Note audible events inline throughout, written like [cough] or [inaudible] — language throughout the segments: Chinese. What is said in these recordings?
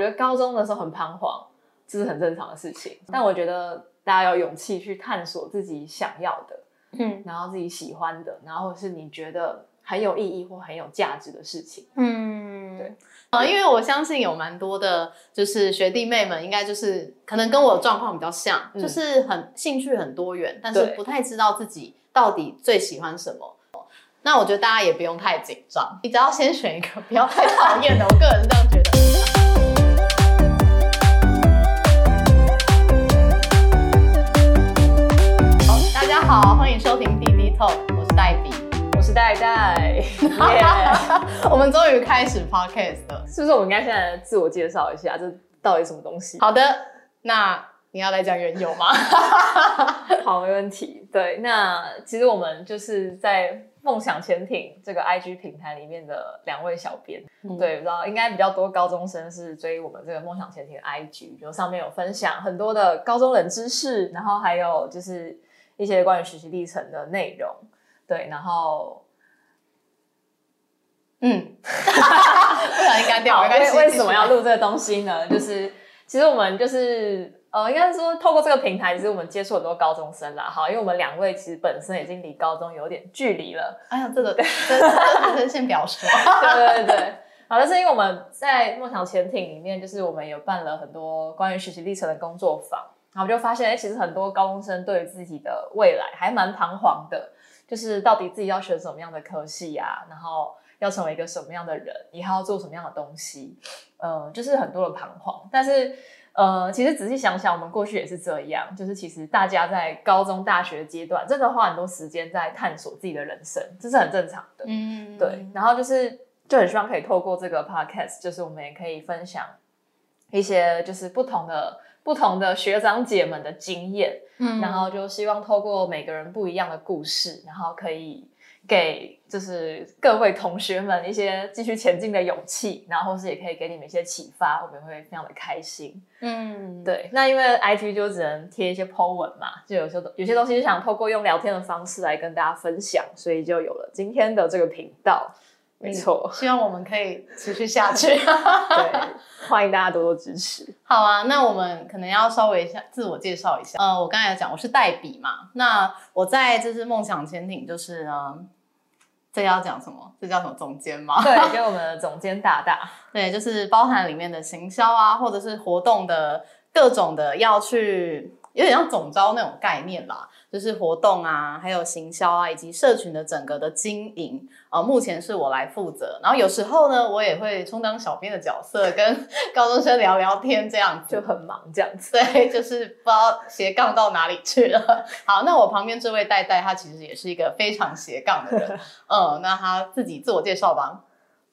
觉得高中的时候很彷徨，这是很正常的事情。但我觉得大家要有勇气去探索自己想要的，嗯然后自己喜欢的，然后是你觉得很有意义或很有价值的事情。嗯，对。呃，因为我相信有蛮多的，就是学弟妹们，应该就是可能跟我的状况比较像，嗯就是很兴趣很多元，但是不太知道自己到底最喜欢什么。那我觉得大家也不用太紧张，你只要先选一个不要太讨厌的。我个人是这样觉得。家好，欢迎收听滴滴 Talk，我是黛比。[laughs] 我是戴戴，耶 [laughs] 我们终于开始 Podcast 了。是不是我们应该现在自我介绍一下，这到底什么东西？好的，那你要来讲缘由吗？[laughs] 好，没问题。对，那其实我们就是在梦想潜艇这个 IG 平台里面的两位小编。嗯对，然后应该比较多高中生是追我们这个梦想潜艇的 IG，就上面有分享很多的高中冷知识，然后还有就是一些关于学习历程的内容。对，然后嗯，[laughs] 不小心干掉。为为什么要？录这个东西呢？就是其实我们就是呃，应该说透过这个平台，其实我们接触很多高中生啦。好，因为我们两位其实本身已经离高中有点距离了。哎呀，这个这这这这先不要说。[laughs] 对对对对。好，但是因为我们在梦想潜艇里面，就是我们有办了很多关于学习历程的工作坊，然后就发现，哎，其实很多高中生对于自己的未来还蛮彷徨的，就是到底自己要选什么样的科系啊，然后要成为一个什么样的人，以后要做什么样的东西，呃，就是很多的彷徨。但是，呃，其实仔细想想，我们过去也是这样，就是其实大家在高中、大学阶段，真的花很多时间在探索自己的人生，这是很正常的。嗯，对，然后就是就很希望可以透过这个 podcast，就是我们也可以分享一些就是不同的不同的学长姐们的经验，嗯然后就希望透过每个人不一样的故事，然后可以给就是各位同学们一些继续前进的勇气，然后或是也可以给你们一些启发，我们会非常的开心。嗯，对，那因为 IG 就只能贴一些 po 文嘛，就有些有些东西就想透过用聊天的方式来跟大家分享，所以就有了今天的这个频道。没错，希望我们可以持续下去。[laughs] 对，欢迎大家多多支持。好啊，那我们可能要稍微一下自我介绍一下。呃，我刚才有讲我是代笔嘛，那我在这是梦想潜艇，就是呢，这要讲什么？这叫什么总监吗？对，给我们的总监大大，[laughs] 对，就是包含里面的行销啊，或者是活动的各种的要去，有点像总招那种概念啦，就是活动啊，还有行销啊，以及社群的整个的经营，呃，目前是我来负责。然后有时候呢，我也会充当小编的角色，跟 [laughs] 高中生聊聊天这样子。就很忙这样子。对，就是不知道斜杠到哪里去了。好，那我旁边这位戴戴，他其实也是一个非常斜杠的人。[laughs] 嗯，那他自己自我介绍吧。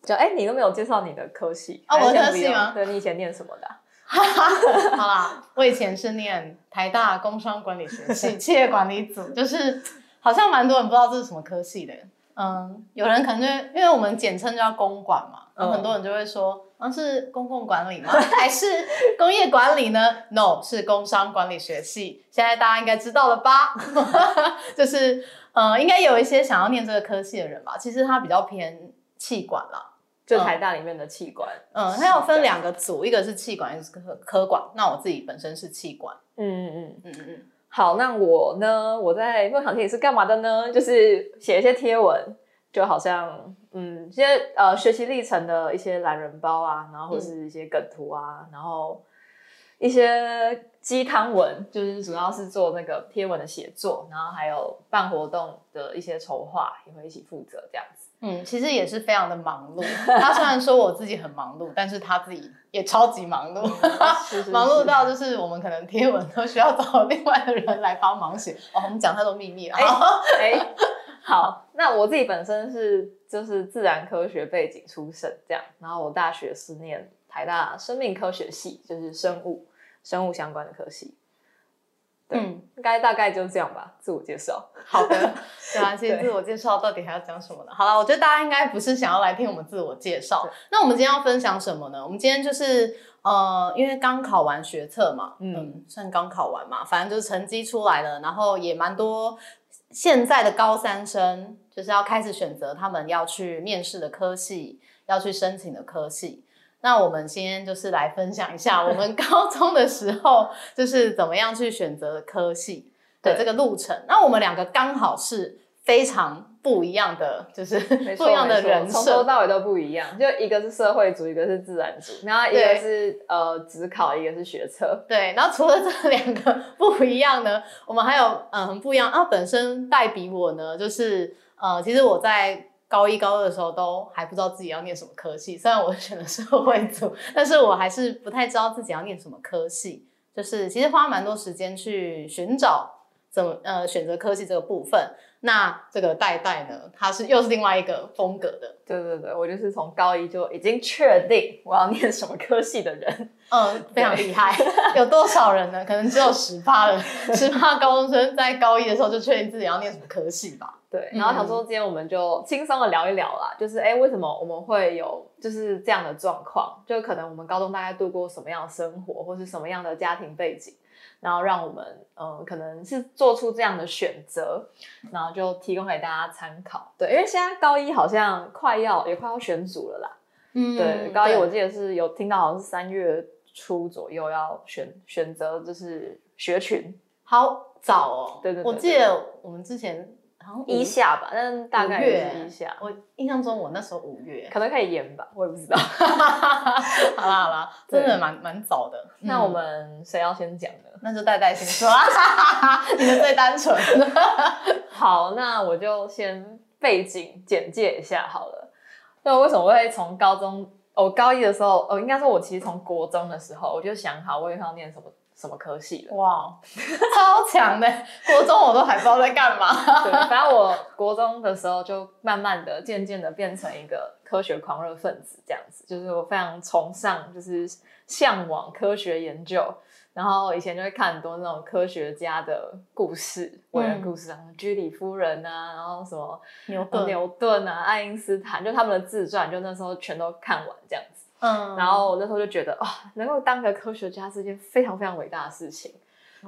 就哎、你都没有介绍你的科系哦我的科系吗对你以前念什么的啊、[laughs] 好啦，我以前是念台大工商管理学系 [laughs] 企业管理组，就是好像蛮多人不知道这是什么科系的。嗯，有人可能就会因为我们简称叫公管嘛，然后很多人就会说，啊是公共管理吗？[laughs] 还是工业管理呢？No，是工商管理学系。现在大家应该知道了吧？就是呃，应该有一些想要念这个科系的人吧。其实它比较偏气管啦，就台大里面的气管。嗯，它要分两个组，一个是气管，一个是科科管。那我自己本身是气管，嗯嗯嗯。嗯嗯嗯，好，那我呢？我在梦想天是干嘛的呢？就是写一些贴文，就好像嗯，一些呃学习历程的一些懒人包啊，然后或是一些梗图啊，然后一些鸡汤文，就是主要是做那个贴文的写作，然后还有办活动的一些筹划，也会一起负责这样子。嗯，其实也是非常的忙碌。他虽然说我自己很忙碌，但是他自己也超级忙碌，[laughs] 是是忙碌到就是我们可能贴文都需要找另外的人来帮忙写。哦，我们讲太多秘密了。[laughs] 好，那我自己本身是就是自然科学背景出身，这样，然后我大学是念台大生命科学系，就是生物生物相关的科系。对，嗯，应该大概就这样吧，自我介绍。好的，[laughs] 对啊，其实自我介绍到底还要讲什么呢？好了，我觉得大家应该不是想要来听我们自我介绍。那我们今天要分享什么呢？我们今天就是呃，因为刚考完学测嘛，嗯嗯，算刚考完嘛，反正就是成绩出来了，然后也蛮多现在的高三生就是要开始选择他们要去面试的科系，要去申请的科系。那我们今天就是来分享一下我们高中的时候就是怎么样去选择科系的这个路程。那我们两个刚好是非常不一样的，就是不一样的人从头到尾都不一样。就一个是社会组，一个是自然组，然后一个是呃职考，一个是学测。对，然后除了这两个不一样呢，我们还有嗯很不一样啊。本身代比我呢，就是呃，其实我在。高一、高二的时候都还不知道自己要念什么科系，虽然我选的是社会组，但是我还是不太知道自己要念什么科系。就是其实花蛮多时间去寻找怎么呃选择科系这个部分。那这个代代呢，他是又是另外一个风格的。对对对，我就是从高一就已经确定我要念什么科系的人。嗯，非常厉害。有多少人呢？可能只有十八人，十八高中生在高一的时候就确定自己要念什么科系吧。对，然后想说今天我们就轻松的聊一聊啦，就是哎，为什么我们会有就是这样的状况？就可能我们高中大概度过什么样的生活，或是什么样的家庭背景，然后让我们嗯，可能是做出这样的选择，然后就提供给大家参考。对，因为现在高一好像快要也快要选组了啦。嗯，对，高一我记得是有听到好像是三月初左右要选选择就是学群，好早哦。对对，我记得我们之前。一下吧，但大概是一下。我印象中我那时候五月，可能可以延吧，我也不知道。[laughs] 好啦好啦，真的蛮蛮早的。那我们谁要先讲呢？那就代代先说。[laughs] 你们最单纯。[laughs] 好，那我就先背景简介一下好了。那为什么会从高中？我高一的时候，哦，应该说我其实从国中的时候我就想好我以后要念什么。什么科系了？哇，超强的！[laughs] 国中我都还不知道在干嘛。对，反正我国中的时候就慢慢的、渐渐的变成一个科学狂热分子，这样子。就是我非常崇尚，就是向往科学研究。然后以前就会看很多那种科学家的故事、伟人故事啊，居里夫人啊，然后什么牛顿、牛顿啊、爱因斯坦，就他们的自传，就那时候全都看完这样子。嗯，然后我那时候就觉得，哦，能够当个科学家是件非常非常伟大的事情。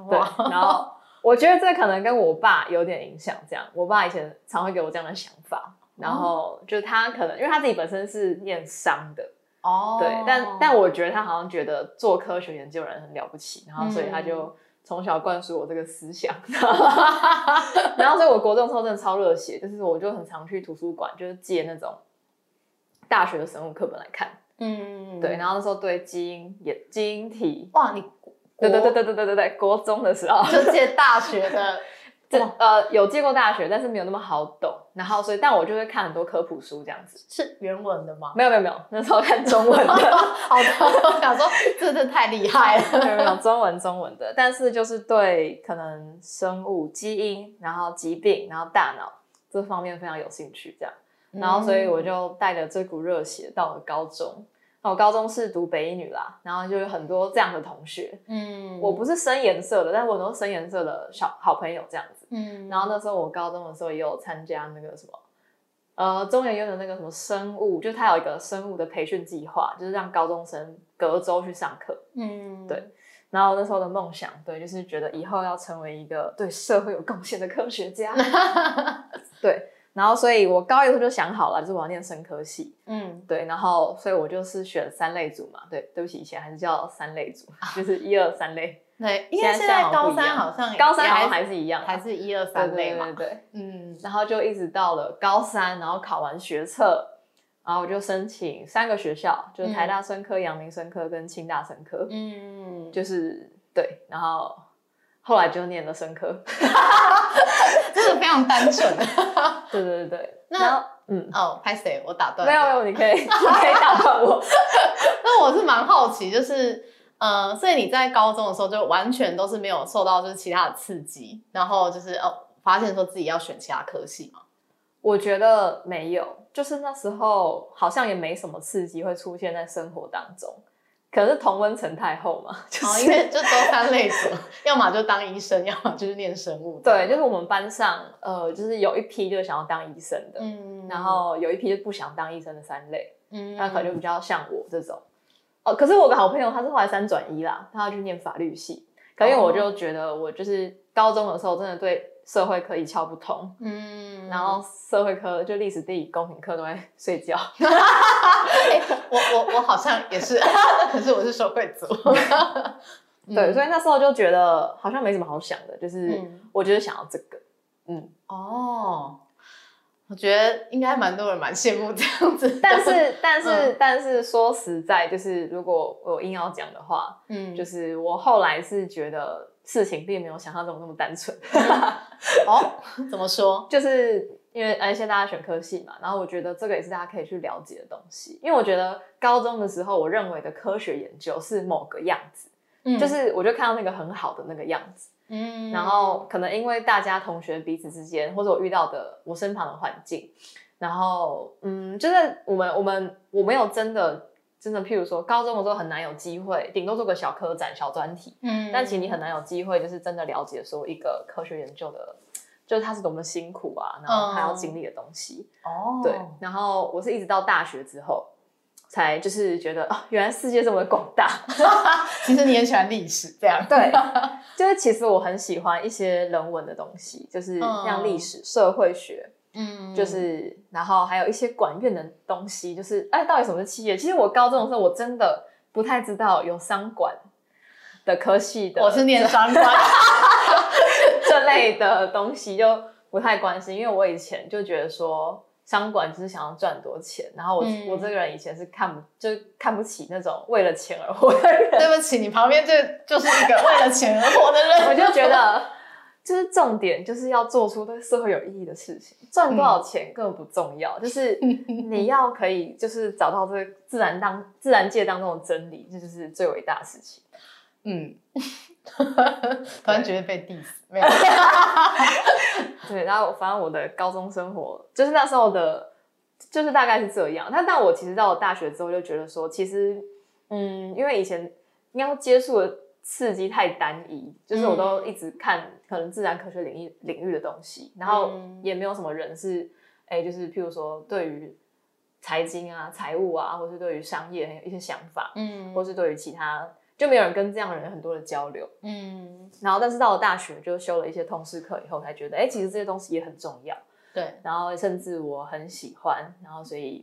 对，然后我觉得这可能跟我爸有点影响。这样，我爸以前常会给我这样的想法。然后就他可能，因为他自己本身是念商的哦，对，但但我觉得他好像觉得做科学研究人很了不起，然后所以他就从小灌输我这个思想。[laughs] 然后所以我国中时候真的超热血，就是我就很常去图书馆，就是借那种大学的生物课本来看。嗯，对，然后那时候对基因也基因体，哇，你对对对对对对对对，国中的时候就借大学的，[laughs] 这呃有借过大学，但是没有那么好懂。然后所以，但我就会看很多科普书这样子。是原文的吗？没有没有没有，那时候看中文的。[laughs] 好的，我想说真的太厉害了。[laughs] 没有没有中文中文的，但是就是对可能生物基因，然后疾病，然后大脑这方面非常有兴趣这样。然后，所以我就带着这股热血到了高中。那我高中是读北一女啦，然后就有很多这样的同学。嗯，我不是深颜色的，但是我都是深颜色的小好朋友这样子。嗯，然后那时候我高中的时候也有参加那个什么，呃，中研院的那个什么生物，就他有一个生物的培训计划，就是让高中生隔周去上课。嗯，对。然后那时候的梦想，对，就是觉得以后要成为一个对社会有贡献的科学家。[laughs] 对。然后，所以我高一的时候就想好了，就是我要念生科系。嗯，对。然后，所以我就是选三类组嘛。对，对不起，以前还是叫三类组，就是一二三类。[laughs] 对，因为现在高三好像高三好像还是一样，还是一二三类嘛。对对对。嗯，然后就一直到了高三，然后考完学测，然后我就申请三个学校，就是台大生科、阳明生科跟清大生科。嗯，就是对，然后。后来就念了生科，[laughs] 真的非常单纯。[laughs] 对对对对，那嗯哦，拍谁？我打断。没有没有，你可以 [laughs] 你可以打断我。那我是蛮好奇，就是呃，所以你在高中的时候就完全都是没有受到就是其他的刺激，然后就是哦，发现说自己要选其他科系吗？我觉得没有，就是那时候好像也没什么刺激会出现在生活当中。可能是同温层太厚嘛，哦，因为就都三类组，[laughs] 要么就当医生，要么就是念生物。对，就是我们班上，呃，就是有一批就是想要当医生的，嗯，然后有一批就不想当医生的三类，嗯，那可能就比较像我这种。哦，可是我的好朋友他是后来三转一啦，他要去念法律系，可因为我就觉得我就是高中的时候真的对社会科一窍不通，嗯，然后社会科就历史、地理、公民课都在睡觉。[laughs] 哎我我我好像也是，[laughs] 可是我是社会组。[laughs] 对，所以那时候就觉得好像没什么好想的，就是嗯。我就是想要这个。嗯，哦，我觉得应该蛮多人蛮羡慕这样子，但是但是、嗯。但是说实在，就是如果我硬要讲的话，嗯，就是我后来是觉得事情并没有想象中那么单纯。[laughs] 哦，怎么说？[laughs] 就是因为呃，现在大家选科系嘛，然后我觉得这个也是大家可以去了解的东西。因为我觉得高中的时候，我认为的科学研究是某个样子，嗯就是我就看到那个很好的那个样子，嗯然后可能因为大家同学彼此之间，或者我遇到的我身旁的环境，然后嗯，就是我们我们我没有真的。真的，譬如说，高中的时候很难有机会，顶多做个小科展、小专题，嗯但其实你很难有机会，就是真的了解说一个科学研究的，就是它是多么辛苦啊，然后他要经历的东西。哦，对，然后我是一直到大学之后，才就是觉得哦，原来世界这么的广大。[laughs] 其实你很喜欢历史，这样对，就是其实我很喜欢一些人文的东西，就是像历史、社会学，嗯。就是然后还有一些管院的东西，就是哎，到底什么是企业？其实我高中的时候我真的不太知道有商管的科系的，我是念商管，[laughs] 这类的东西就不太关心，因为我以前就觉得说商管只是想要赚多钱，然后我、嗯。我这个人以前是看不就看不起那种为了钱而活的人，[laughs] 对不起，你旁边这就是一个为了钱而活的人，[laughs] 我就觉得就是重点就是要做出对社会有意义的事情，赚多少钱根本不重要，就是 [laughs] 你要可以就是找到这个自然当自然界当中的真理，这就是最伟大的事情。嗯，突然觉得被 diss，没有，[laughs] 对，然后反正我的高中生活就是那时候的，就是大概是这样。但但我其实到了大学之后就觉得说，其实嗯，因为以前应该说接触的刺激太单一，就是我都一直看可能自然科学领域领域的东西，然后嗯也没有什么人是哎，就是譬如说对于财经啊、财务啊，或是对于商业很有一些想法，嗯或是对于其他就没有人跟这样的人有很多的交流。嗯，然后，但是到了大学就修了一些通识课以后，才觉得，哎，其实这些东西也很重要。对，然后甚至我很喜欢，然后所以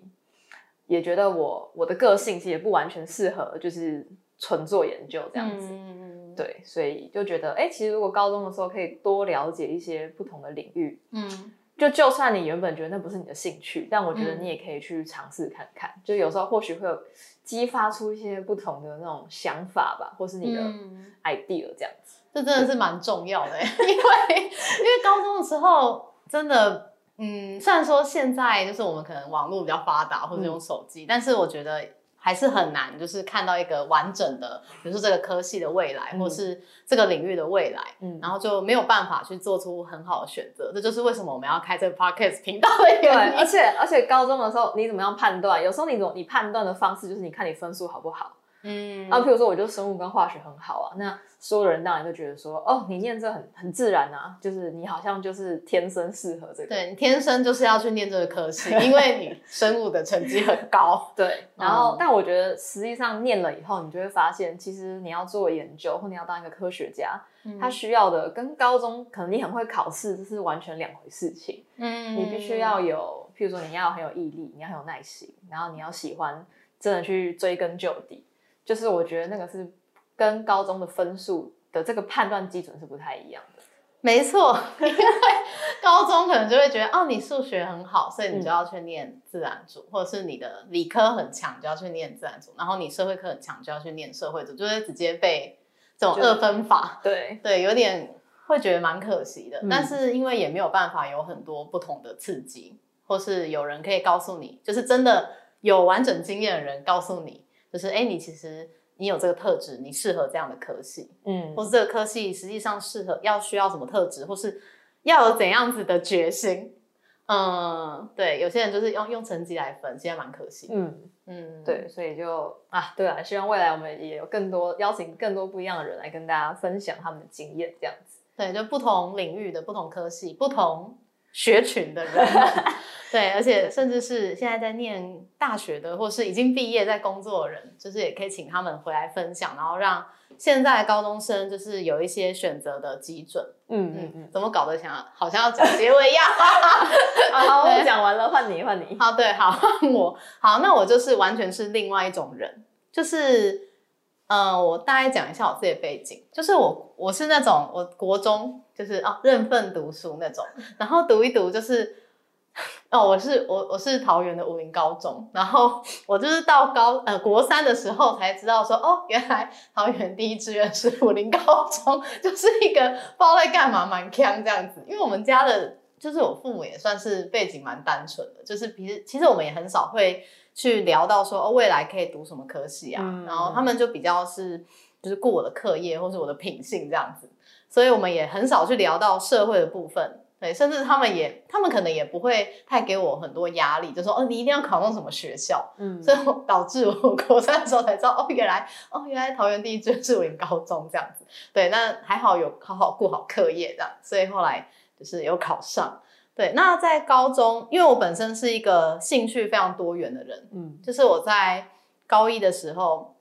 也觉得我我的个性其实也不完全适合，就是纯做研究这样子。嗯，对，所以就觉得，哎，其实如果高中的时候可以多了解一些不同的领域，嗯就就算你原本觉得那不是你的兴趣，但我觉得嗯你也可以去尝试看看。就有时候或许会有激发出一些不同的那种想法吧，或是你的嗯 idea 这样子。这真的是蛮重要的欸，[laughs] 因为因为高中的时候真的，嗯，虽然说现在就是我们可能网络比较发达或者用手机，但是我觉得还是很难，就是看到一个完整的，比如说这个科系的未来，嗯或是这个领域的未来，嗯，然后就没有办法去做出很好的选择。这就是为什么我们要开这个 podcast 频道的对，原因。而且而且高中的时候你怎么样判断？有时候你怎么你判断的方式就是你看你分数好不好。嗯啊，譬如说我就生物跟化学很好啊，那所有人当然就觉得说，哦，你念这很很自然啊，就是你好像就是天生适合这个。对你天生就是要去念这个科系，因为你生物的成绩很高。[laughs] 对，然后、嗯但我觉得实际上念了以后，你就会发现，其实你要做研究或你要当一个科学家，他需要的跟高中可能你很会考试，这是完全两回事情。嗯你必须要有，譬如说你要很有毅力，你要很有耐心，然后你要喜欢真的去追根究底。就是我觉得那个是跟高中的分数的这个判断基准是不太一样的。[laughs] 没错，[laughs] 因为高中可能就会觉得，哦，你数学很好，所以你就要去念自然组，或者是你的理科很强，就要去念自然组，然后你社会科很强，就要去念社会组，就会直接被这种就二分法，[laughs] 对，对，有点会觉得蛮可惜的。嗯但是因为也没有办法有很多不同的刺激，或是有人可以告诉你，就是真的有完整经验的人告诉你，就是哎，你其实你有这个特质，你适合这样的科系。嗯或是这个科系实际上适合要需要什么特质，或是要有怎样子的决心。嗯，对，有些人就是用用成绩来分，现在蛮可惜。嗯，嗯，对，所以就啊，对啊，希望未来我们也有更多邀请更多不一样的人来跟大家分享他们的经验，这样子。对，就不同领域的不同科系、不同学群的人，[laughs] 对，而且甚至是现在在念大学的，或是已经毕业在工作的人，就是也可以请他们回来分享，然后让现在高中生就是有一些选择的基准。嗯嗯嗯，怎么搞得想好像要讲结尾一样？[laughs] 好，我讲完了，换你换你。好，对，好，[laughs] 我好，那我就是完全是另外一种人，就是，呃，我大概讲一下我自己的背景，就是我我是那种我国中就是哦认份读书那种，然后读一读就是。[laughs] 哦，我是我我是桃园的武林高中，然后我就是到高呃国三的时候才知道说，哦，原来桃园第一志愿是武林高中，就是一个不知道在干嘛，蛮强这样子。因为我们家的，就是我父母也算是背景蛮单纯的，就是其实其实我们也很少会去聊到说，哦，未来可以读什么科系啊，嗯然后他们就比较是就是顾我的课业或是我的品性这样子，所以我们也很少去聊到社会的部分。对，甚至他们也，他们可能也不会太给我很多压力，就说哦，你一定要考上什么学校，嗯，[laughs] 所以导致我高三的时候才知道，哦，原来哦，原来桃园第一志愿是武林高中这样子。对，那还好有好好顾好课业这样，所以后来就是有考上。对，那在高中，因为我本身是一个兴趣非常多元的人，嗯就是我在高一的时候，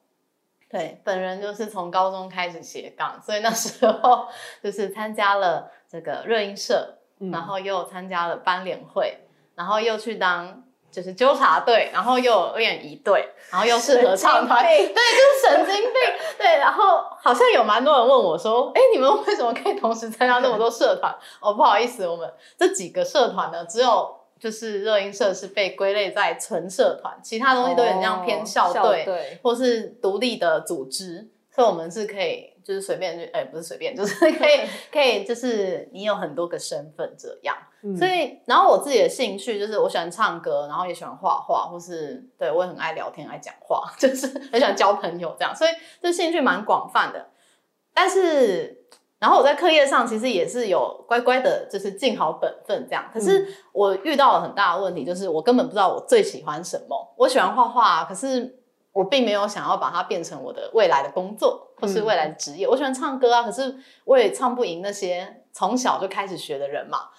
对，本人就是从高中开始斜杠，所以那时候 [laughs] 就是参加了这个热音社，嗯然后又参加了班联会，然后又去当就是纠察队，然后又有练仪队，然后又是合唱团，对，就是神经病。对，然后好像有蛮多人问我说，哎，你们为什么可以同时参加那么多社团？[laughs] 哦，不好意思，我们这几个社团呢，只有就是热音社是被归类在纯社团，其他东西都有点像偏校哦队，队，或是独立的组织，所以我们是可以就是随便就，哎、不是随便，就是可以 [laughs] 可以就是你有很多个身份这样。嗯所以，然后我自己的兴趣就是我喜欢唱歌，然后也喜欢画画，或是对我也很爱聊天、爱讲话，[laughs] 就是很喜欢交朋友这样，所以这兴趣蛮广泛的。但是，然后我在课业上其实也是有乖乖的，就是尽好本分这样。可是我遇到了很大的问题，就是我根本不知道我最喜欢什么。我喜欢画画，可是我并没有想要把它变成我的未来的工作或是未来的职业。我喜欢唱歌啊，可是我也唱不赢那些从小就开始学的人嘛。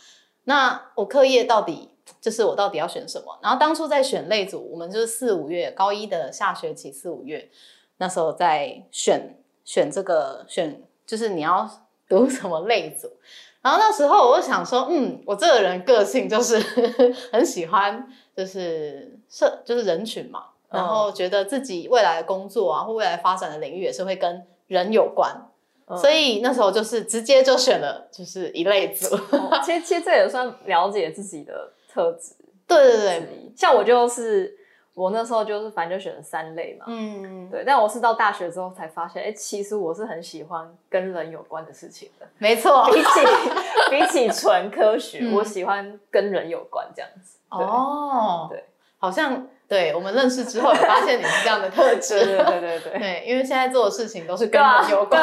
那我课业到底就是我到底要选什么？然后当初在选类组，我们就是四五月高一的下学期四五月，那时候在选选这个选，就是你要读什么类组。然后那时候我就想说，嗯，我这个人个性就是 [laughs] 很喜欢，就是社就是人群嘛，然后觉得自己未来的工作啊或未来发展的领域也是会跟人有关，嗯所以那时候就是直接就选了就是一类组。哦其实其实这也算了解自己的特质 [laughs] 对对之对，像我就是我那时候就是反正就选了三类嘛，嗯，对。但我是到大学之后才发现，哎，其实我是很喜欢跟人有关的事情的。没错。比起比起纯科学，[laughs] 嗯我喜欢跟人有关这样子。哦，对，好像对我们认识之后，也发现你是这样的特质。对对对对对。因为现在做的事情都是跟啊，人有关，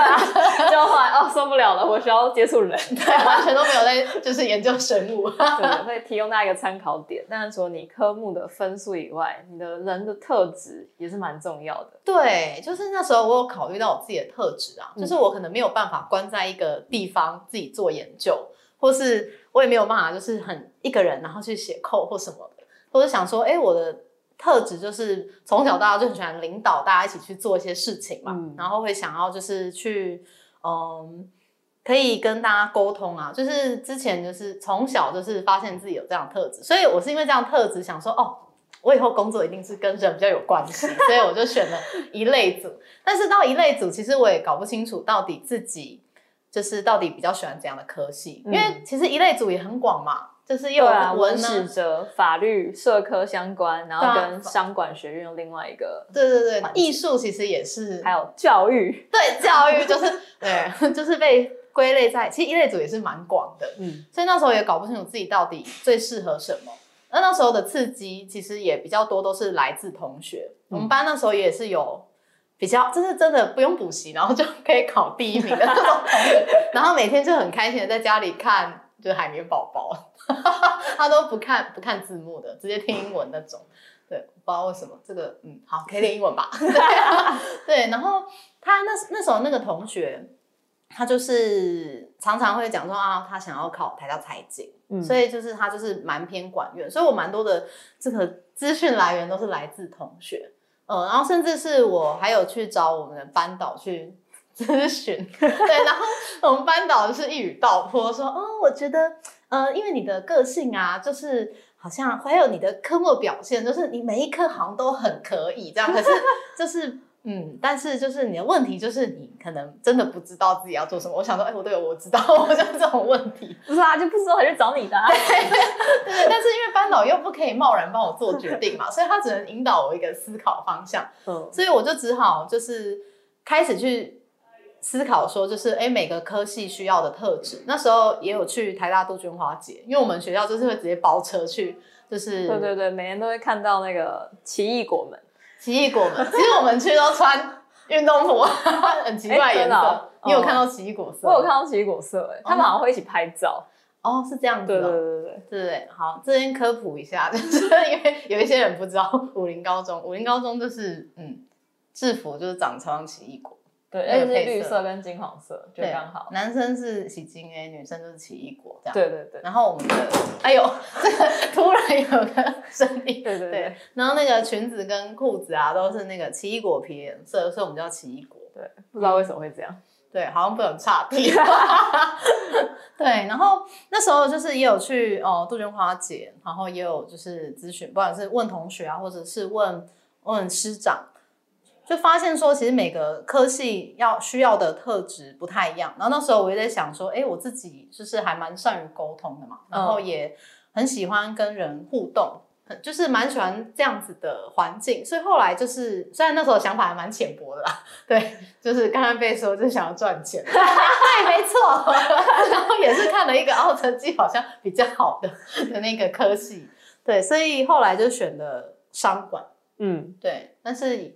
就后来哦受不了了，我需要接触人，对，完全都没有在就是研究生物。[laughs] 对，会提供大家一个参考点。但是除了你科目的分数以外，你的人的特质也是蛮重要的。对，就是那时候我有考虑到我自己的特质啊，嗯就是我可能没有办法关在一个地方自己做研究，或是我也没有办法就是很一个人然后去写扣或什么的，或者想说，哎，我的特质就是从小到大就很喜欢领导大家一起去做一些事情嘛，嗯然后会想要就是去嗯。可以跟大家沟通啊，就是之前就是从小就是发现自己有这样的特质，所以我是因为这样特质想说，哦，我以后工作一定是跟人比较有关系，所以我就选了一类组。但是到一类组，其实我也搞不清楚到底自己就是到底比较喜欢怎样的科系，因为嗯其实一类组也很广嘛，就是又文史哲、法律、社科相关，然后跟商管学院有另外一个，对对对，艺术其实也是还有教育。对教育，就是对，[laughs] 就是被归类在，其实一类组也是蛮广的，嗯，所以那时候也搞不清楚自己到底最适合什么。那那时候的刺激其实也比较多，都是来自同学。我们班那时候也是有比较，就是真的不用补习，然后就可以考第一名的那种同学，[laughs] 然后每天就很开心的在家里看就是海绵宝宝，他都不看不看字幕的，直接听英文那种。对，不知道为什么这个，嗯，好，可以练英文吧？[laughs] 对啊，对。然后他那那时候那个同学，他就是常常会讲说啊，他想要考台大财经，嗯所以就是他就是蛮偏管院，所以我蛮多的这个资讯来源都是来自同学，嗯，然后甚至是我还有去找我们的班导去咨询。[laughs] 对，然后我们班导就是一语道破说，哦，我觉得，呃，因为你的个性啊，就是好像还有你的科目表现，就是你每一科好像都很可以这样，可是 [laughs] 就是。嗯，但是就是你的问题就是你可能真的不知道自己要做什么。我想说，哎，我对我知道，[laughs] 我就这种问题。不是啊，就不知道还是找你的、啊。对，但是因为班导又不可以贸然帮我做决定嘛，所以他只能引导我一个思考方向。嗯，所以我就只好就是开始去思考说，就是哎，每个科系需要的特质。那时候也有去台大杜鹃花节，因为我们学校就是会直接包车去，就是对对对，每年都会看到那个奇异果们。奇异果们，其实我们去都穿运动服，[laughs] 很奇怪颜色。你有看到奇异果色？我有看到奇异果色，哎，他们好像会一起拍照。哦，是这样子。对对对对对对对。好，这边科普一下，[laughs] 就是因为有一些人不知道，武林高中，武林高中就是嗯，制服就是长超像奇异果。对，而且是绿色跟金黄色，就刚好。男生是喜金 A，女生就是奇异果这样。对对对。然后我们的，[laughs] 哎呦，这个 [laughs] 突然有个声音。对对对。然后那个裙子跟裤子啊，都是那个奇异果皮颜色，所以我们叫奇异果。对，不知道为什么会这样。对，好像不能差题。[laughs] 对，然后那时候就是也有去哦杜鹃花节，然后也有就是咨询，不管是问同学啊，或者是问问师长。就发现说，其实每个科系要需要的特质不太一样。然后那时候我也在想说，哎，我自己就是还蛮善于沟通的嘛，然后也很喜欢跟人互动，就是蛮喜欢这样子的环境。所以后来就是，虽然那时候想法还蛮浅薄的啦，对，[laughs] 就是刚刚被说就想要赚钱，[laughs] 对，没错。[laughs] 然后也是看了一个哦，成绩好像比较好的的那个科系，对，所以后来就选了商管，嗯，对，但是。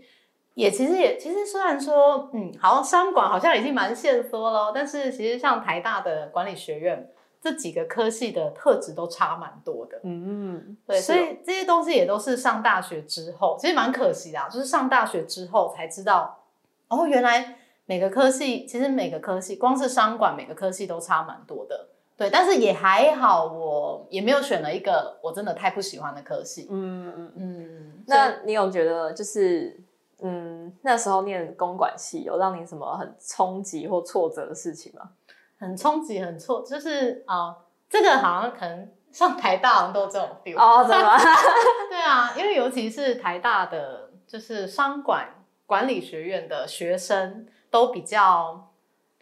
也其实也其实虽然说，嗯，好像商管好像已经蛮限缩了，但是其实像台大的管理学院这几个科系的特质都差蛮多的，嗯，对，所以这些东西也都是上大学之后，其实蛮可惜的，就是上大学之后才知道，哦，原来每个科系其实每个科系光是商管每个科系都差蛮多的，对，但是也还好，我也没有选了一个我真的太不喜欢的科系，嗯嗯嗯，那你有觉得就是？嗯，那时候念公管系有让你什么很冲击或挫折的事情吗？很冲击，很挫，就是啊，这个好像可能上台大人都这种 feel 哦，怎么？[laughs] 对啊，因为尤其是台大的，就是商管管理学院的学生都比较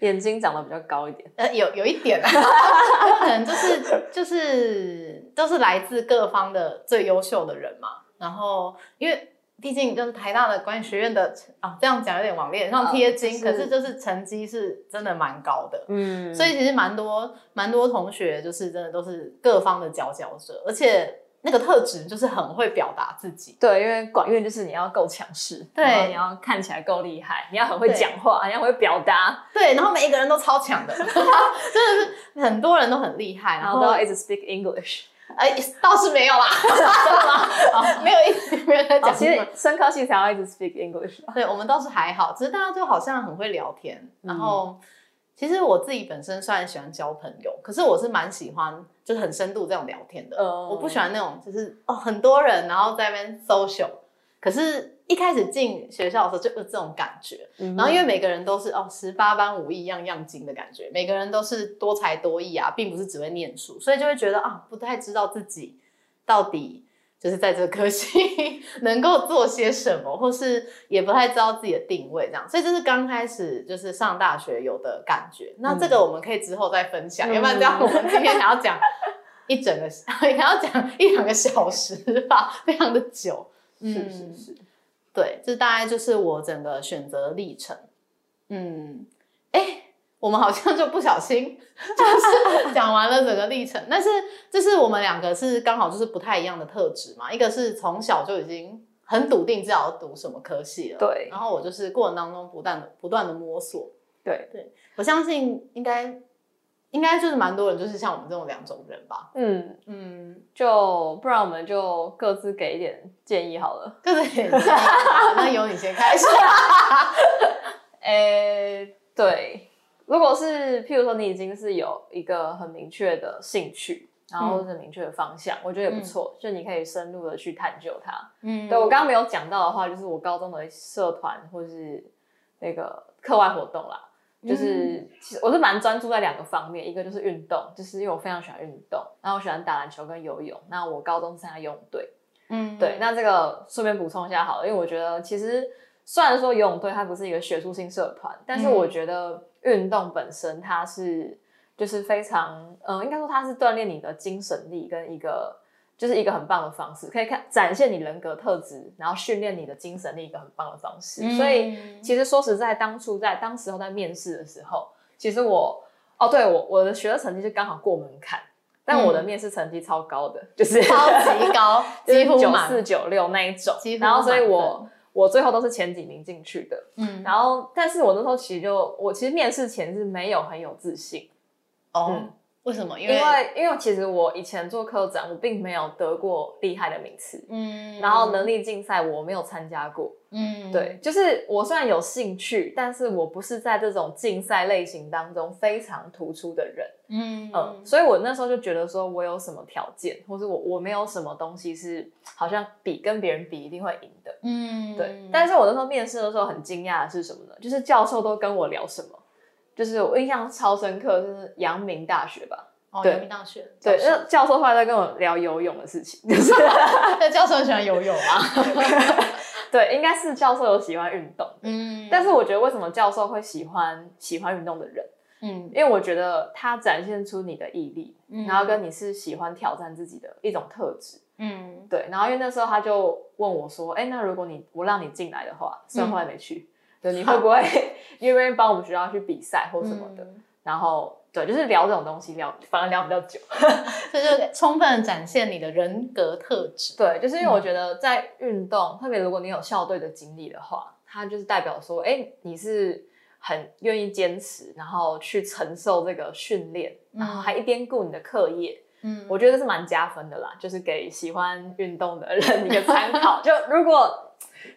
眼睛长得比较高一点，呃，有有一点，[laughs] 可能就是就是都是来自各方的最优秀的人嘛，然后因为。毕竟就是台大的管理学院的啊，这样讲有点往脸上贴金，可是就是成绩是真的蛮高的，嗯，所以其实蛮多蛮多同学就是真的都是各方的佼佼者，而且那个特质就是很会表达自己，对，因为管院就是你要够强势，对，你要看起来够厉害，你要很会讲话，你要会表达，对，然后每一个人都超强的，[laughs] 真的是很多人都很厉害，然后都要一直 speak English。哎，倒是没有啦，[laughs] 没有一 [laughs] 没有在讲。其实深科系才要一直 speak English。对，我们倒是还好，只是大家就好像很会聊天。然后，其实我自己本身虽然喜欢交朋友，可是我是蛮喜欢就是很深度这种聊天的。我不喜欢那种就是哦很多人然后在那边 social，可是。一开始进学校的时候就有这种感觉，然后因为每个人都是哦十八般武艺样样精的感觉，每个人都是多才多艺啊，并不是只会念书，所以就会觉得啊不太知道自己到底就是在这个科系 [laughs] 能够做些什么，或是也不太知道自己的定位这样，所以这是刚开始就是上大学有的感觉。那这个我们可以之后再分享，要不然这样我们今天还要讲一整个 [laughs] 还要讲一两个小时吧，非常的久。是是是。对，这大概就是我整个选择历程。嗯，哎，我们好像就不小心 [laughs] 就是讲完了整个历程，但是这是我们两个是刚好就是不太一样的特质嘛。一个是从小就已经很笃定，知道要读什么科系了。对，然后我就是过程当中不断的不断的摸索。对对，我相信应该。应该就是蛮多人，就是像我们这种两种人吧。嗯嗯，就不然我们就各自给一点建议好了。[laughs] 各自给建议，那由你先开始。[laughs] 诶，对，如果是譬如说你已经是有一个很明确的兴趣，然后是明确的方向，我觉得也不错，就你可以深入的去探究它。嗯，对我刚刚没有讲到的话，就是我高中的社团或是那个。课外活动啦。就是其实我是蛮专注在两个方面，一个就是运动，就是因为我非常喜欢运动，然后我喜欢打篮球跟游泳。那我高中参加游泳队，嗯，对。那这个顺便补充一下好了，因为我觉得其实虽然说游泳队它不是一个学术性社团，但是我觉得运动本身它是就是非常，嗯，应该说它是锻炼你的精神力跟一个。就是一个很棒的方式，可以看展现你人格特质，然后训练你的精神力，一个很棒的方式。所以其实说实在，当初在当时候在面试的时候，其实我哦，对我我的学的成绩就刚好过门槛，但我的面试成绩超高的，就是超级高，[laughs] 几乎九四九六那一种。然后所以我我最后都是前几名进去的。嗯，然后但是我那时候其实就我其实面试前是没有很有自信。哦。为什么？因为因为其实我以前做科展，我并没有得过厉害的名次，嗯，然后能力竞赛我没有参加过，嗯，对，就是我虽然有兴趣，但是我不是在这种竞赛类型当中非常突出的人，嗯。嗯，所以我那时候就觉得说我有什么条件，或者我我没有什么东西是好像比跟别人比一定会赢的，嗯，对，但是我那时候面试的时候很惊讶的是什么呢？就是教授都跟我聊什么？就是我印象超深刻，就是阳明大学吧。哦，阳明大学。对，那教授后来在跟我聊游泳的事情，就是，[laughs] 那教授喜欢游泳啊？[laughs] 对，应该是教授有喜欢运动。嗯。但是我觉得，为什么教授会喜欢喜欢运动的人？嗯，因为我觉得他展现出你的毅力，然后跟你是喜欢挑战自己的一种特质。嗯，对。然后因为那时候他就问我说：“哎，那如果你我让你进来的话，虽然后来没去。”你会不会因为帮我们学校去比赛或什么的？然后对，就是聊这种东西，聊反而聊比较久，[laughs] 这就充分展现你的人格特质。对，就是因为我觉得在运动，特别如果你有校队的经历的话，它就是代表说，哎，你是很愿意坚持，然后去承受这个训练，然后还一边顾你的课业。嗯，我觉得这是蛮加分的啦，就是给喜欢运动的人一个参考。[laughs] 就如果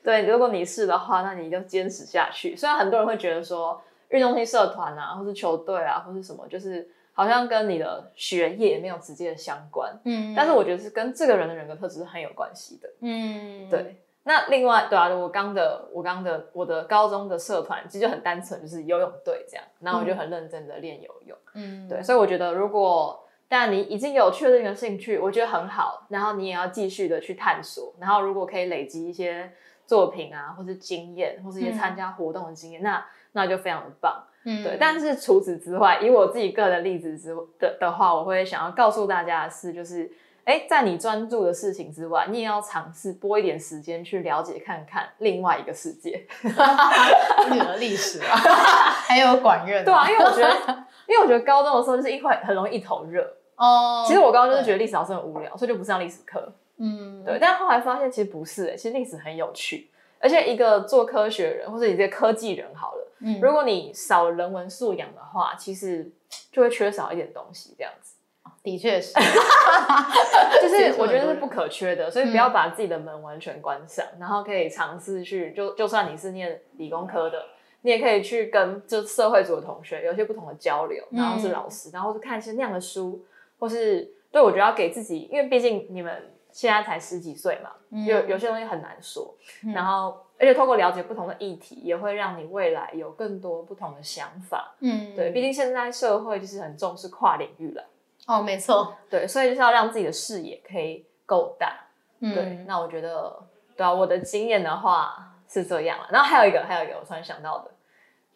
对，如果你是的话，那你就坚持下去。虽然很多人会觉得说，运动性社团啊，或是球队啊，或是什么，就是好像跟你的学业没有直接的相关。嗯，但是我觉得是跟这个人的人格特质是很有关系的。嗯，对。那另外，对啊，我刚的，我刚的，我的高中的社团其实就很单纯，就是游泳队这样。然后我就很认真的练游泳。嗯，对。所以我觉得，如果但你已经有确认一个兴趣，我觉得很好。然后你也要继续的去探索。然后如果可以累积一些。作品啊，或是经验，或是一些参加活动的经验，那那就非常的棒。嗯，对。但是除此之外，以我自己个人的例子之的的话，我会想要告诉大家的是，就是，哎，在你专注的事情之外，你也要尝试拨一点时间去了解看看另外一个世界。[laughs] 你的历史啊，[laughs] 还有管院。对啊，因为我觉得，因为我觉得高中的时候就是一会很容易一头热。哦。其实我刚刚就是觉得历史老师很无聊，所以就不上历史课。嗯，对，但后来发现其实不是，哎，其实历史很有趣，而且一个做科学人或者一个科技人好了，嗯，如果你少人文素养的话，其实就会缺少一点东西，这样子。的确是，[laughs] 就是我觉得是不可缺的，所以不要把自己的门完全关上，然后可以尝试去，就就算你是念理工科的，你也可以去跟就社会组的同学有一些不同的交流，然后是老师，然后是看一些那样的书，或是对我觉得要给自己，因为毕竟你们。现在才十几岁嘛，有有些东西很难说。然后，而且透过了解不同的议题，也会让你未来有更多不同的想法。嗯，对，毕竟现在社会就是很重视跨领域了。哦，没错，对，所以就是要让自己的视野可以够大。对，那我觉得，对啊，我的经验的话是这样了。然后还有一个，还有一个，我突然想到的。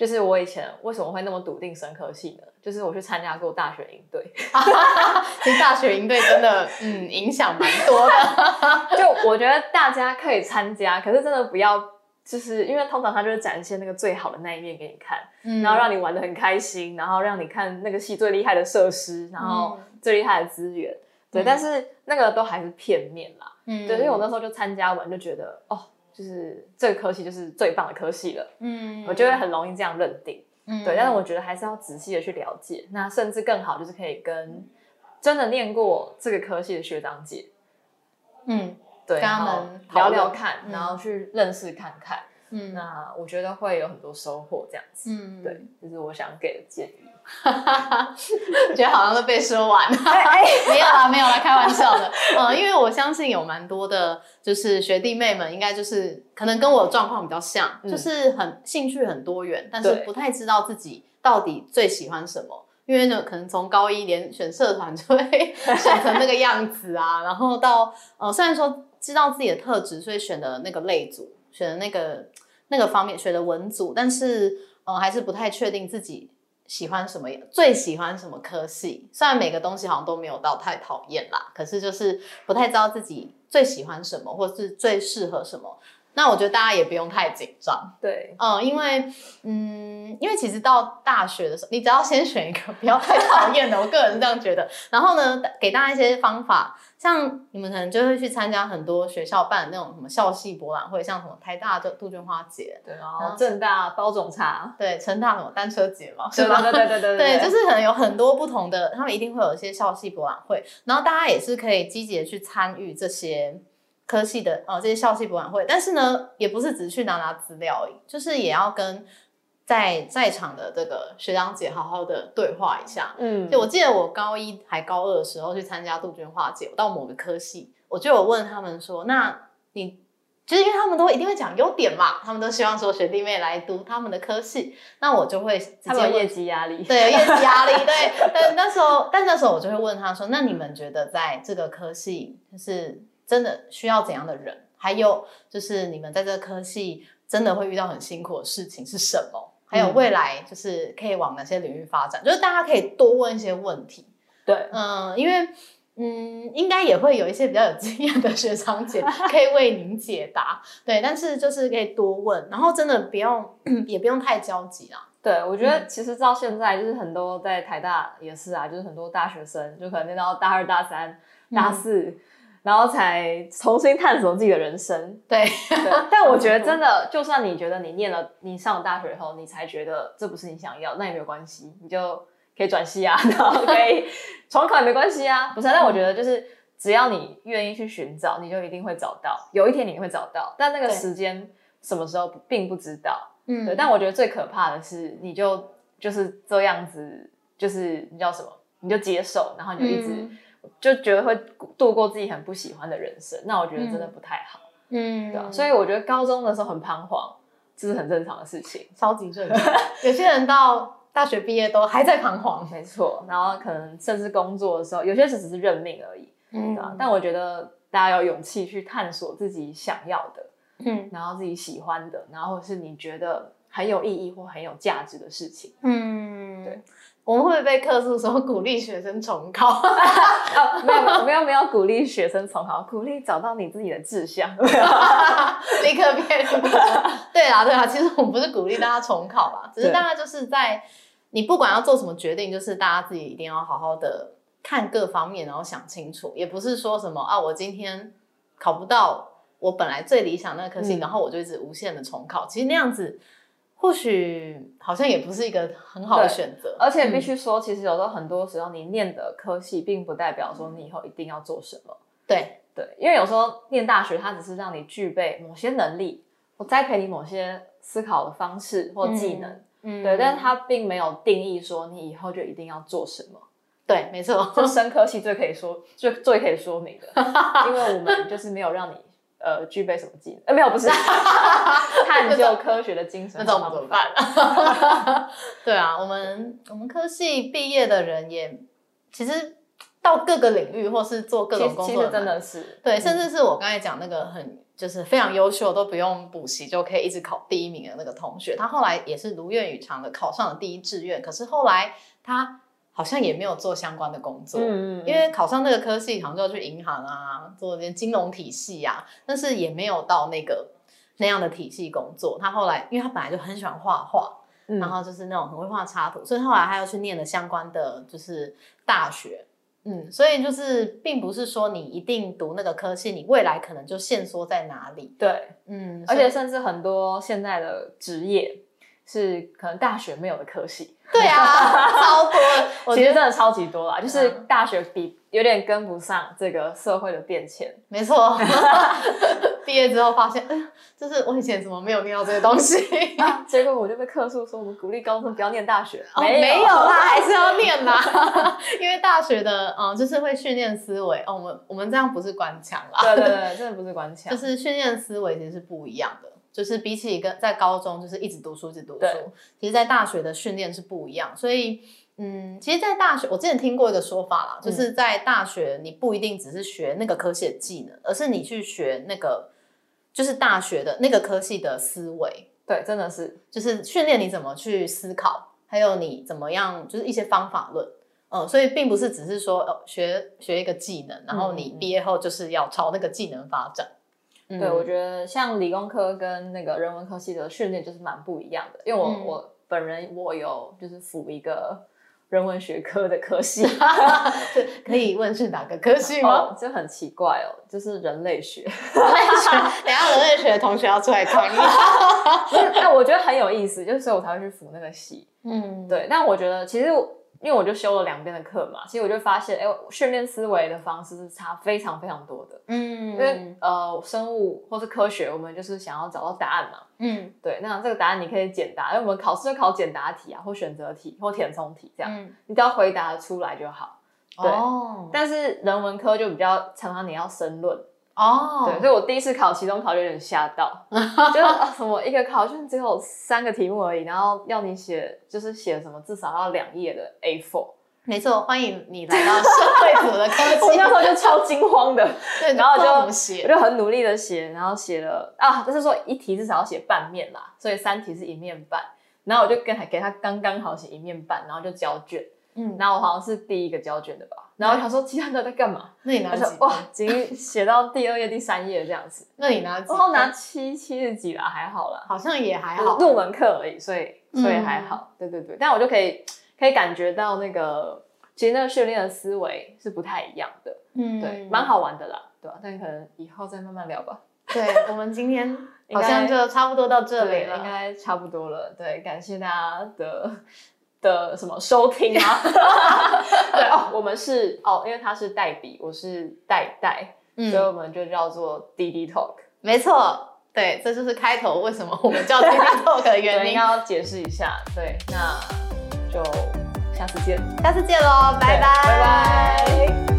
就是我以前为什么会那么笃定生科系呢？就是我去参加过大学营队 [laughs] [laughs] 其实大学营队真的嗯影响蛮多的。[laughs] 就我觉得大家可以参加，可是真的不要，就是因为通常他就是展现那个最好的那一面给你看，然后让你玩的很开心，然后让你看那个系最厉害的设施，然后最厉害的资源。对，但是那个都还是片面啦。嗯，对，因为我那时候就参加完就觉得哦。就是这个科系就是最棒的科系了，嗯，我就会很容易这样认定，嗯，对。但是我觉得还是要仔细的去了解，那甚至更好就是可以跟真的念过这个科系的学长姐，嗯，对，跟他们聊聊看，然后去认识看看，嗯那我觉得会有很多收获，这样子。嗯，对，这是我想给的建议。[laughs] 觉得好像都被说完了。[laughs] [laughs] 没有啦，没有啦，开玩笑的。嗯，因为我相信有蛮多的，就是学弟妹们，应该就是可能跟我的状况比较像，嗯就是很兴趣很多元，但是不太知道自己到底最喜欢什么。因为呢，可能从高一连选社团就会选成那个样子啊，然后到呃，虽然说知道自己的特质，所以选的那个类组，选的那个那个方面，学的文组，但是呃，还是不太确定自己喜欢什么，最喜欢什么科系。虽然每个东西好像都没有到太讨厌啦，可是就是不太知道自己最喜欢什么，或是最适合什么。那我觉得大家也不用太紧张，对，嗯，因为嗯，因为其实到大学的时候，你只要先选一个不要太讨厌的，我个人是这样觉得。然后呢，给大家一些方法，像你们可能就会去参加很多学校办的那种什么校系博览会，像什么台大的杜鹃花节，对，然后正大包种茶，对，成大什么单车节嘛，对是吧？对对对对对，就是可能有很多不同的，他们一定会有一些校系博览会，然后大家也是可以积极的去参与这些科系的呃这些校系博览会，但是呢，也不是只去拿拿资料而已，就是也要跟在在场的这个学长姐好好的对话一下。嗯，就我记得我高一还高二的时候去参加杜鹃花节，我到某个科系，我就有问他们说，那你就是因为他们都一定会讲优点嘛，他们都希望说学弟妹来读他们的科系，那我就会他们有业绩压力，对，有业绩压力，对。但那时候，但那时候我就会问他说：“那你们觉得在这个科系，就是真的需要怎样的人？还有就是你们在这个科系真的会遇到很辛苦的事情是什么？还有嗯未来就是可以往哪些领域发展？就是大家可以多问一些问题。对，嗯，因为嗯，应该也会有一些比较有经验的学长姐 [laughs] 可以为您解答。对，但是就是可以多问，然后真的不用 [clears throat] 也不用太焦急啊。对，我觉嗯得其实到现在就是很多在台大也是啊，就是很多大学生就可能念到大二、大三、大嗯四，然后才重新探索自己的人生。对，对，但我觉得 [laughs] 真的，就算你觉得你念了，你上了大学以后，你才觉得这不是你想要，那也没有关系，你就可以转系啊，[laughs] 然后可以重考也没关系啊，不是啊？但我觉得就是只要你愿意去寻找，你就一定会找到，有一天你会找到，但那个对时间什么时候并不知道。嗯对，但我觉得最可怕的是，你就就是这样子，就是你叫什么，你就接受，然后你就一直、嗯就觉得会度过自己很不喜欢的人生，那我觉得真的不太好，嗯对啊。所以我觉得高中的时候很彷徨，这是很正常的事情，超级正常。[laughs] 有些人到大学毕业都还在彷徨。没错。然后可能甚至工作的时候，有些事只是认命而已，嗯对啊。但我觉得大家有勇气去探索自己想要的，嗯然后自己喜欢的，然后是你觉得很有意义或很有价值的事情。嗯，对。我们会不会被客诉说鼓励学生重考？[laughs] 啊，没有没有没有鼓励学生重考，鼓励找到你自己的志向。[laughs] 立刻变。对啊，对啊，其实我们不是鼓励大家重考啦，[laughs] 只是大家就是在你不管要做什么决定，就是大家自己一定要好好的看各方面，然后想清楚，也不是说什么啊，我今天考不到我本来最理想那个科系，嗯然后我就一直无限的重考。其实那样子或许好像也不是一个很好的选择，而且必须说，其实有时候很多时候你念的科系，并不代表说你以后一定要做什么。对，对，因为有时候念大学，它只是让你具备某些能力，我栽培你某些思考的方式或技能。嗯对，但是它并没有定义说你以后就一定要做什么。对，没错，这生科系最可以说最最可以说明的，[laughs] 因为我们就是没有让你呃具备什么技能，呃没有不是 [laughs] [laughs] 探究科学的精神那怎么办？[laughs] 对啊，我们我们科系毕业的人也其实到各个领域或是做各其种实其实真工作蛮的是对，嗯甚至是我刚才讲那个很就是非常优秀，都不用补习就可以一直考第一名的那个同学，他后来也是如愿以偿的考上了第一志愿，可是后来他好像也没有做相关的工作，嗯嗯，因为考上那个科系，好像就要去银行啊，做点金融体系啊，但是也没有到那个那样的体系工作。他后来，因为他本来就很喜欢画画，嗯然后就是那种很会画插图，所以后来他又去念了相关的就是大学。嗯，所以就是并不是说你一定读那个科系，你未来可能就限缩在哪里。对，嗯，而且甚至很多现在的职业是可能大学没有的科系，对啊，[laughs] 超多。我觉得其实真的超级多啦，就是嗯大学比有点跟不上这个社会的变迁。没错，[laughs] 毕业之后发现，哎，就是我以前怎么没有念到这些东西？啊结果我就被客诉说我们鼓励高中生不要念大学，哦，没有啦，还是要念啦，[laughs] 因为大学的嗯，就是会训练思维哦。我们我们这样不是官腔啦，对对对，真的不是官腔，就是训练思维其实是不一样的。就是比起跟在高中就是一直读书一直读书，其实在大学的训练是不一样。所以嗯，其实，在大学我之前听过一个说法啦，就是在大学你不一定只是学那个科系的技能，而是你去学那个就是大学的那个科系的思维。对，真的是就是训练你怎么去思考，还有你怎么样，就是一些方法论。嗯，所以并不是只是说呃学学一个技能，然后你毕业后就是要朝那个技能发展。嗯对，我觉得像理工科跟那个人文科系的训练就是蛮不一样的，因为我、嗯我本人我有就是辅一个人文学科的科系，[laughs] [laughs] 可以问是哪个科系吗？哦，这很奇怪哦，就是人类学，[laughs] 人类学，等下人类学的同学要出来抗议。但我觉得很有意思，就是所以我才会去辅那个系。嗯，对，但我觉得其实我因为我就修了两边的课嘛，其实我就发现，哎，训练思维的方式是差非常非常多的。嗯，因为呃，生物或是科学，我们就是想要找到答案嘛。嗯对，那这个答案你可以简答，因为我们考试就考简答题啊，或选择题，或填充题这样，嗯，你只要回答得出来就好。对哦，但是人文科就比较常常你要申论，哦，对，所以我第一次考期中考就有点吓到，[laughs] 就是啊什么一个考卷只有三个题目而已，然后要你写，就是写什么至少要两页的 A4，没错，欢迎你来到社会组的科技。[laughs] 我那时候就超惊慌的，[laughs] 对，然后就我。就很努力的写，然后写了啊，就是说一题至少要写半面啦，所以三题是一面半，然后我就跟他给他刚刚好写一面半，然后就交卷，嗯，然后我好像是第一个交卷的吧，然后我想说其他人都在干嘛？那你拿哇，已经写到第二页、第三页这样子，[laughs] 那你拿？然后拿七七十几啦，还好啦，好像也还好。入门课而已，所以所以嗯还好，对对对，但我就可以可以感觉到那个其实那个训练的思维是不太一样的，嗯对，蛮。好玩的啦，对吧、但可能以后再慢慢聊吧。[laughs] 对，我们今天好像就差不多到这里，了。应该差不多了。对，感谢大家的的什么收听吗？[laughs] 对哦，我们是哦，因为他是代笔，我是代代，所以嗯，我们就叫做滴滴 Talk。没错，对，这就是开头为什么我们叫滴滴 Talk 的原因。[laughs] 要解释一下。对，那就下次见，下次见喽，拜拜，拜拜。